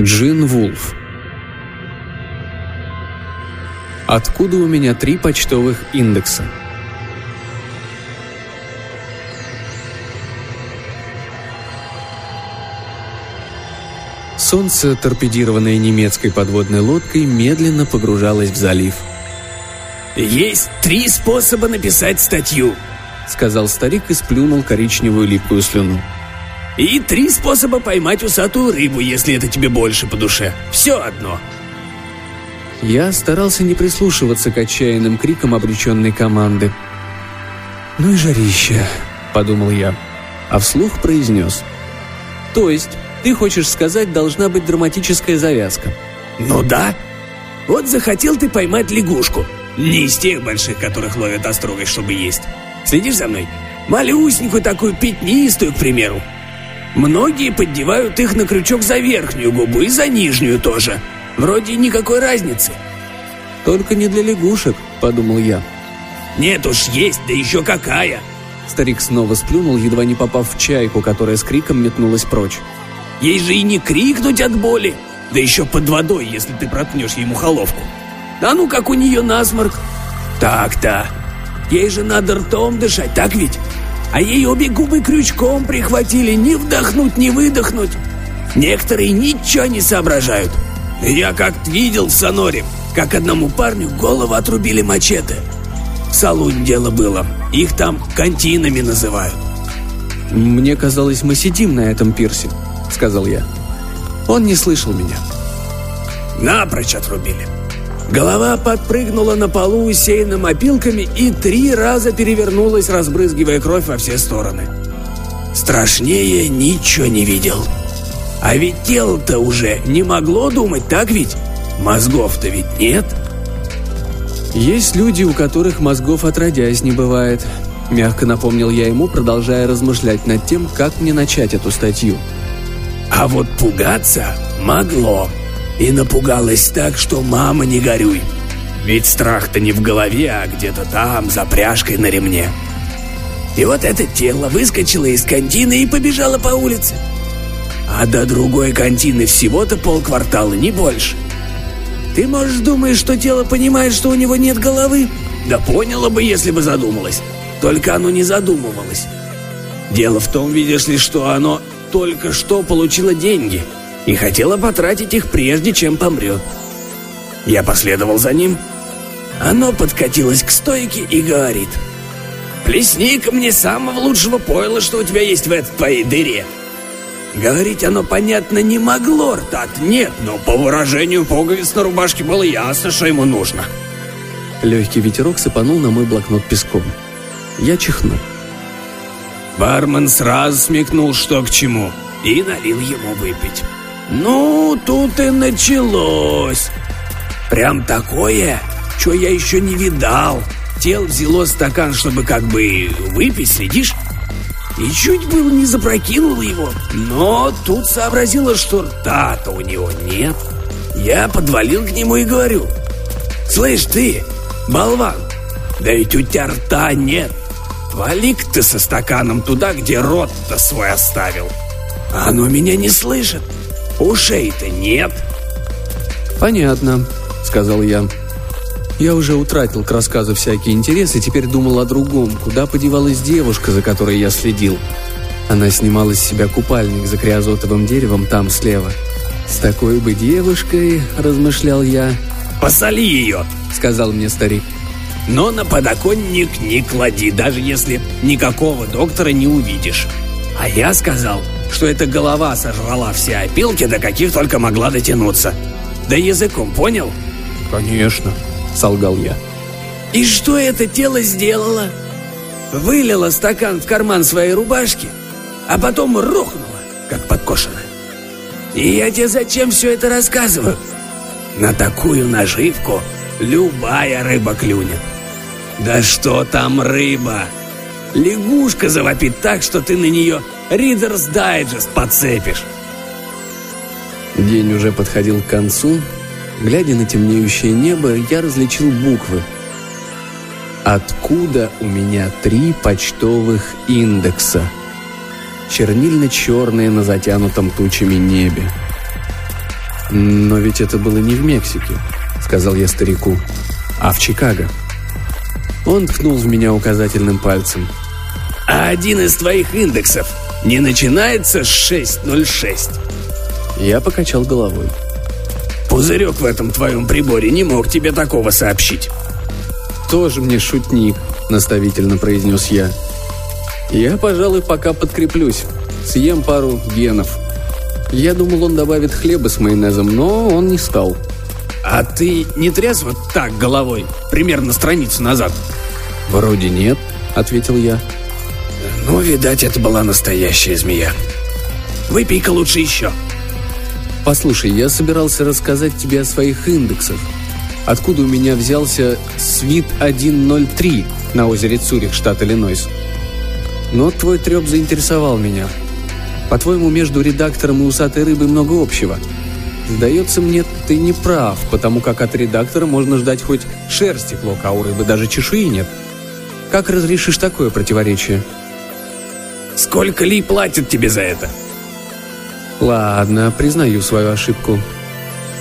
Джин Вулф. Откуда у меня три почтовых индекса? Солнце, торпедированное немецкой подводной лодкой, медленно погружалось в залив. «Есть три способа написать статью», — сказал старик и сплюнул коричневую липкую слюну. «И три способа поймать усатую рыбу, если это тебе больше по душе. Все одно». Я старался не прислушиваться к отчаянным крикам обреченной команды. «Ну и жарище», — подумал я, а вслух произнес. «То есть ты хочешь сказать, должна быть драматическая завязка?» «Ну да. Вот захотел ты поймать лягушку. Не из тех больших, которых ловят острогой, чтобы есть. Следишь за мной? Малюсенькую такую пятнистую, к примеру. Многие поддевают их на крючок за верхнюю губу и за нижнюю тоже. Вроде никакой разницы. «Только не для лягушек», — подумал я. «Нет уж, есть, да еще какая!» Старик снова сплюнул, едва не попав в чайку, которая с криком метнулась прочь. Ей же и не крикнуть от боли, да еще под водой, если ты проткнешь ему головку. Да ну, как у нее насморк. Так-то. Ей же надо ртом дышать, так ведь? А ей обе губы крючком прихватили, ни вдохнуть, ни выдохнуть. Некоторые ничего не соображают. Я как-то видел в Соноре, как одному парню голову отрубили мачете. В салуне дело было. Их там кантинами называют. «Мне казалось, мы сидим на этом пирсе», — сказал я. Он не слышал меня. Напрочь отрубили. Голова подпрыгнула на полу, усеянным опилками, и три раза перевернулась, разбрызгивая кровь во все стороны. Страшнее ничего не видел. А ведь тело-то уже не могло думать, так ведь? Мозгов-то ведь нет. Есть люди, у которых мозгов отродясь не бывает. Мягко напомнил я ему, продолжая размышлять над тем, как мне начать эту статью. А вот пугаться могло. И напугалась так, что мама не горюй. Ведь страх-то не в голове, а где-то там, за пряжкой на ремне. И вот это тело выскочило из кантины и побежало по улице. А до другой кантины всего-то полквартала, не больше. Ты, можешь, думаешь, что тело понимает, что у него нет головы? Да поняло бы, если бы задумалось. Только оно не задумывалось. Дело в том, видишь ли, что оно только что получило деньги и хотело потратить их прежде, чем помрет. Я последовал за ним. Оно подкатилось к стойке и говорит. «Плесни-ка мне самого лучшего пойла, что у тебя есть в этой твоей дыре». Говорить оно, понятно, не могло, ртат нет, но по выражению пуговиц на рубашке было ясно, что ему нужно. Легкий ветерок сыпанул на мой блокнот песком. Я чихнул. Бармен сразу смекнул, что к чему, и налил ему выпить. Ну, тут и началось. Прям такое, что я еще не видал. Тел взяло стакан, чтобы как бы выпить, следишь? И чуть было не запрокинул его. Но тут сообразила, что рта-то у него нет. Я подвалил к нему и говорю. «Слышь ты, болван, да ведь у тебя рта нет. Вали-ка ты со стаканом туда, где рот-то свой оставил. Оно меня не слышит. Ушей-то нет». «Понятно», — сказал я. Я уже утратил к рассказу всякий интерес и теперь думал о другом, куда подевалась девушка, за которой я следил. Она снимала с себя купальник за криозотовым деревом там слева. «С такой бы девушкой», — размышлял я. «Посоли ее», — сказал мне старик. «Но на подоконник не клади, даже если никакого доктора не увидишь». А я сказал, что эта голова сожрала все опилки, до каких только могла дотянуться. Да языком, понял? «Конечно», — солгал я. И что это тело сделало? Вылило стакан в карман своей рубашки, а потом рухнуло, как подкошенное. И я тебе зачем все это рассказываю? На такую наживку любая рыба клюнет. Да что там рыба? Лягушка завопит так, что ты на нее Reader's Digest подцепишь. День уже подходил к концу. Глядя на темнеющее небо, я различил буквы. Откуда у меня три почтовых индекса? Чернильно-черные на затянутом тучами небе. «Но ведь это было не в Мексике», — сказал я старику, — «а в Чикаго». Он ткнул в меня указательным пальцем. «А один из твоих индексов не начинается с 606?» Я покачал головой. «Пузырек в этом твоем приборе не мог тебе такого сообщить». «Тоже мне шутник», — наставительно произнес я. «Я, пожалуй, пока подкреплюсь. Съем пару генов». Я думал, он добавит хлеба с майонезом, но он не стал. «А ты не тряс вот так головой, примерно страницу назад?» «Вроде нет», — ответил я. «Ну, видать, это была настоящая змея. Выпей-ка лучше еще». «Послушай, я собирался рассказать тебе о своих индексах. Откуда у меня взялся свит 103 на озере Цюрих, штат Иллинойс. Но твой треп заинтересовал меня. По-твоему, между редактором и усатой рыбой много общего? Сдается мне, ты не прав, потому как от редактора можно ждать хоть шерсти клок, а у рыбы даже чешуи нет. Как разрешишь такое противоречие? Сколько Ли платят тебе за это? Ладно, признаю свою ошибку.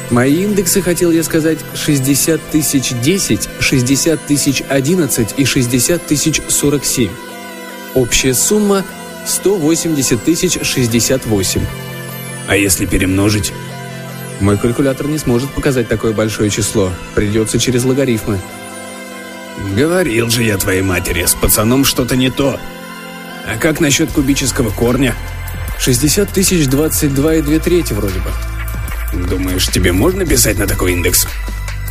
Мои индексы, хотел я сказать, 60 тысяч 10, 60 тысяч 11 и 60 тысяч 47. Общая сумма 180 тысяч 68. А если перемножить? Мой калькулятор не сможет показать такое большое число. Придется через логарифмы. Говорил же я твоей матери, с пацаном что-то не то. А как насчет кубического корня? 60 тысяч 22 и 2 трети вроде бы. Думаешь, тебе можно писать на такой индекс?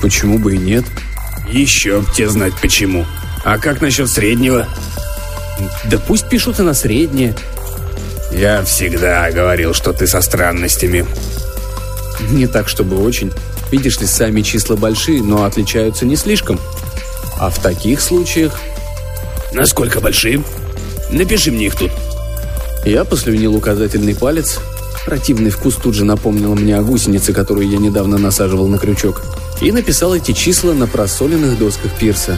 Почему бы и нет? Еще б тебе знать почему. А как насчет среднего? Да пусть пишут и на среднее. Я всегда говорил, что ты со странностями. Не так, чтобы очень. Видишь ли, сами числа большие, но отличаются не слишком. А в таких случаях... Насколько большие? Напиши мне их тут. Я послюнил указательный палец. Противный вкус тут же напомнил мне о гусенице, которую я недавно насаживал на крючок. И написал эти числа на просоленных досках пирса.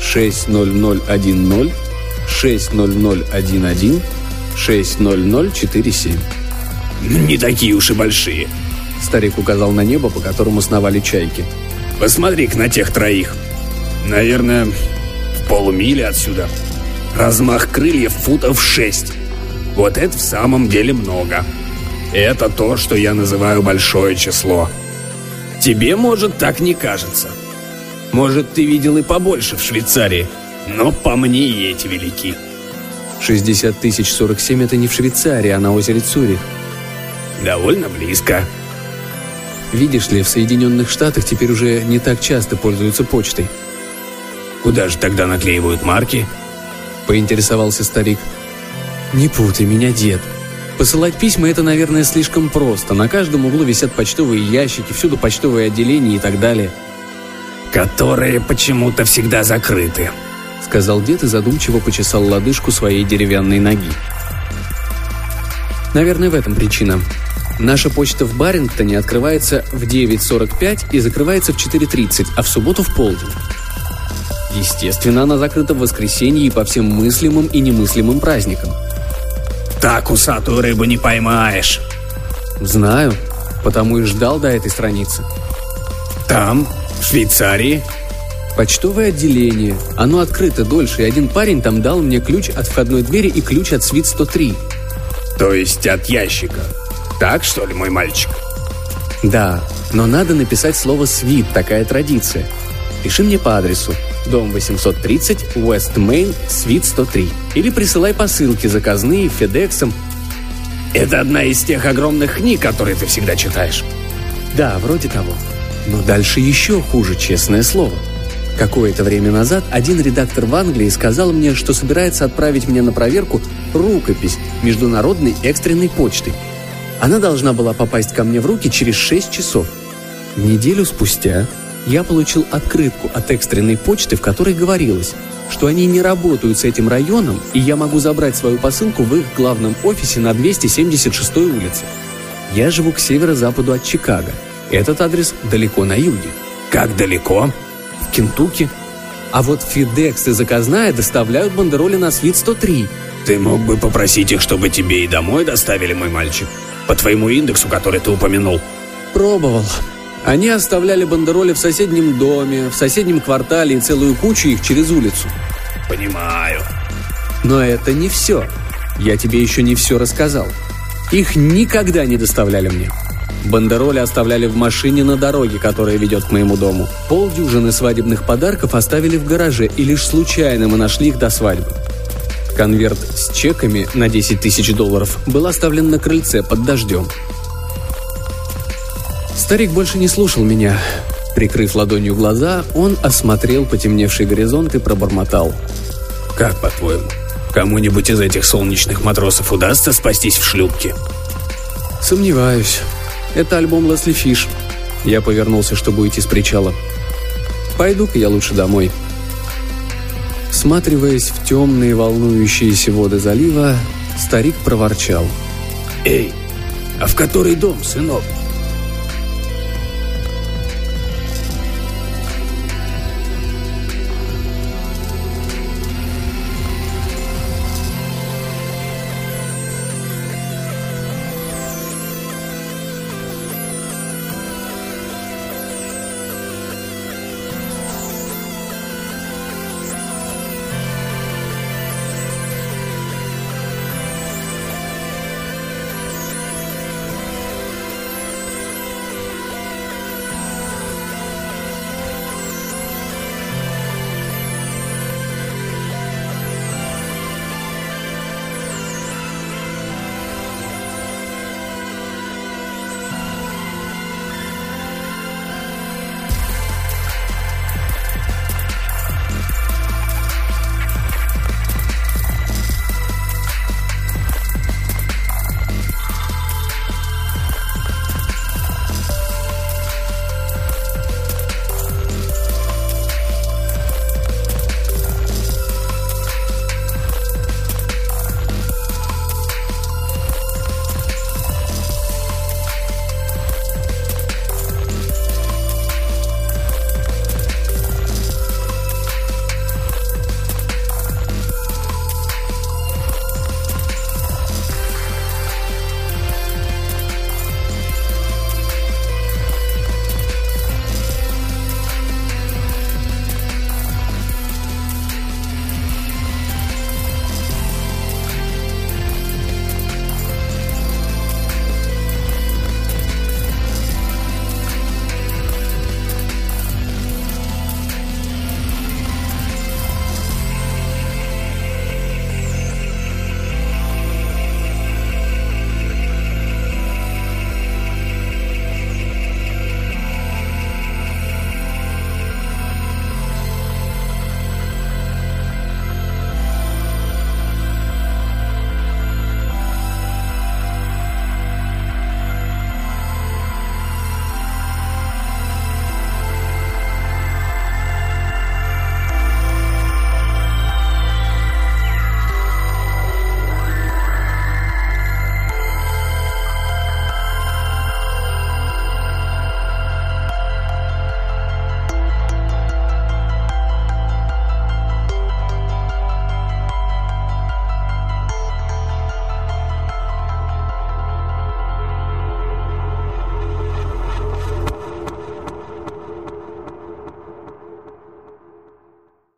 60010 60011 60047. Не такие уж и большие. Старик указал на небо, по которому сновали чайки. Посмотри-ка на тех троих. Наверное, в полумиле отсюда. Размах крыльев футов шесть. Вот это в самом деле много. Это то, что я называю большое число. Тебе, может, так не кажется. Может, ты видел и побольше в Швейцарии, но по мне и эти велики. 60 тысяч 47 – это не в Швейцарии, а на озере Цюрих. Довольно близко. Видишь ли, в Соединенных Штатах теперь уже не так часто пользуются почтой. Куда же тогда наклеивают марки? Поинтересовался старик. Не путай меня, дед. Посылать письма – это, наверное, слишком просто. На каждом углу висят почтовые ящики, всюду почтовые отделения и так далее. Которые почему-то всегда закрыты, сказал дед и задумчиво почесал лодыжку своей деревянной ноги. Наверное, в этом причина. Наша почта в Барингтоне открывается в 9.45 и закрывается в 4.30, а в субботу в полдень. Естественно, она закрыта в воскресенье и по всем мыслимым и немыслимым праздникам. Так усатую рыбу не поймаешь. Знаю, потому и ждал до этой страницы. Там, в Швейцарии, Почтовое отделение. Оно открыто дольше, и один парень там дал мне ключ от входной двери и ключ от свит 103. То есть от ящика. Так, что ли, мой мальчик? Да, но надо написать слово «свит», такая традиция. Пиши мне по адресу дом 830, Уэст Мейн, свит 103. Или присылай посылки заказные, Федексом. Это одна из тех огромных книг, которые ты всегда читаешь. Да, вроде того. Но дальше еще хуже, честное слово. Какое-то время назад один редактор в Англии сказал мне, что собирается отправить мне на проверку рукопись международной экстренной почты. Она должна была попасть ко мне в руки через 6 часов. Неделю спустя я получил открытку от экстренной почты, в которой говорилось, что они не работают с этим районом, и я могу забрать свою посылку в их главном офисе на 276 улице. Я живу к северо-западу от Чикаго. Этот адрес далеко на юге. Как далеко? В Кентукки. А вот Фидекс и заказная доставляют бандероли на свит 103. Ты мог бы попросить их, чтобы тебе и домой доставили, мой мальчик. По твоему индексу, который ты упомянул. Пробовал. Они оставляли бандероли в соседнем доме, в соседнем квартале и целую кучу их через улицу. Понимаю. Но это не все. Я тебе еще не все рассказал. Их никогда не доставляли мне. Бандероли оставляли в машине на дороге, которая ведет к моему дому. Полдюжины свадебных подарков оставили в гараже, и лишь случайно мы нашли их до свадьбы. Конверт с чеками на 10 тысяч долларов был оставлен на крыльце под дождем. Старик больше не слушал меня. Прикрыв ладонью глаза, он осмотрел потемневший горизонт и пробормотал. «Как, по-твоему, кому-нибудь из этих солнечных матросов удастся спастись в шлюпке?» «Сомневаюсь. Это альбом Лесли Фиш». Я повернулся, чтобы уйти с причала. «Пойду-ка я лучше домой». Всматриваясь в темные волнующиеся воды залива, старик проворчал. «Эй, а в который дом, сынок?»